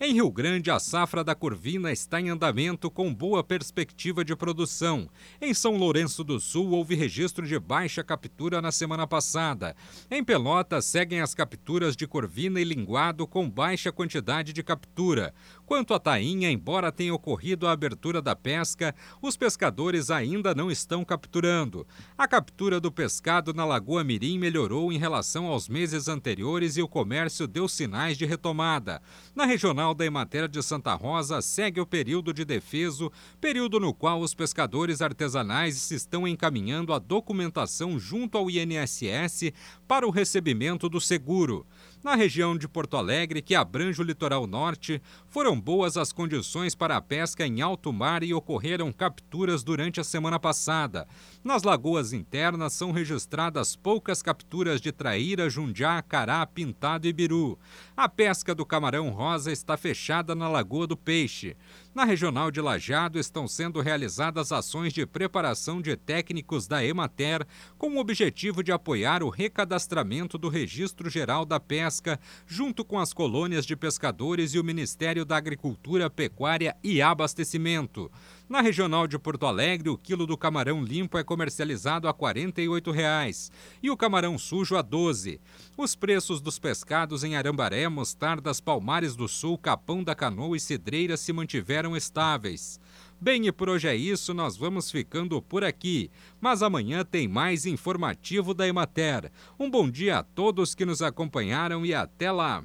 Em Rio Grande, a safra da Corvina está em andamento com boa perspectiva de produção. Em São Lourenço do Sul, houve registro de baixa captura na semana passada. Em Pelotas, seguem as capturas de Corvina e Linguado com baixa quantidade de captura. Quanto à tainha, embora tenha ocorrido a abertura da pesca, os pescadores ainda não estão capturando. A captura do pescado na Lagoa Mirim melhorou em relação aos meses anteriores e o comércio deu sinais de retomada. Na regional da Emater de Santa Rosa, segue o período de defeso, período no qual os pescadores artesanais estão encaminhando a documentação junto ao INSS para o recebimento do seguro. Na região de Porto Alegre, que abrange o litoral norte, foram boas as condições para a pesca em alto mar e ocorreram capturas durante a semana passada. Nas lagoas internas são registradas poucas capturas de traíra, jundiá, cará, pintado e biru. A pesca do camarão rosa está fechada na Lagoa do Peixe. Na regional de Lajado estão sendo realizadas ações de preparação de técnicos da Emater com o objetivo de apoiar o recadastramento do Registro Geral da Pesca, junto com as colônias de pescadores e o Ministério da Agricultura, Pecuária e Abastecimento. Na regional de Porto Alegre, o quilo do camarão limpo é comercializado a 48 reais, e o camarão sujo a R$ 12. Os preços dos pescados em Arambaré, Mostardas, Palmares do Sul, Capão da Canoa e Cidreira se mantiveram estáveis. Bem, e por hoje é isso, nós vamos ficando por aqui. Mas amanhã tem mais informativo da Emater. Um bom dia a todos que nos acompanharam e até lá!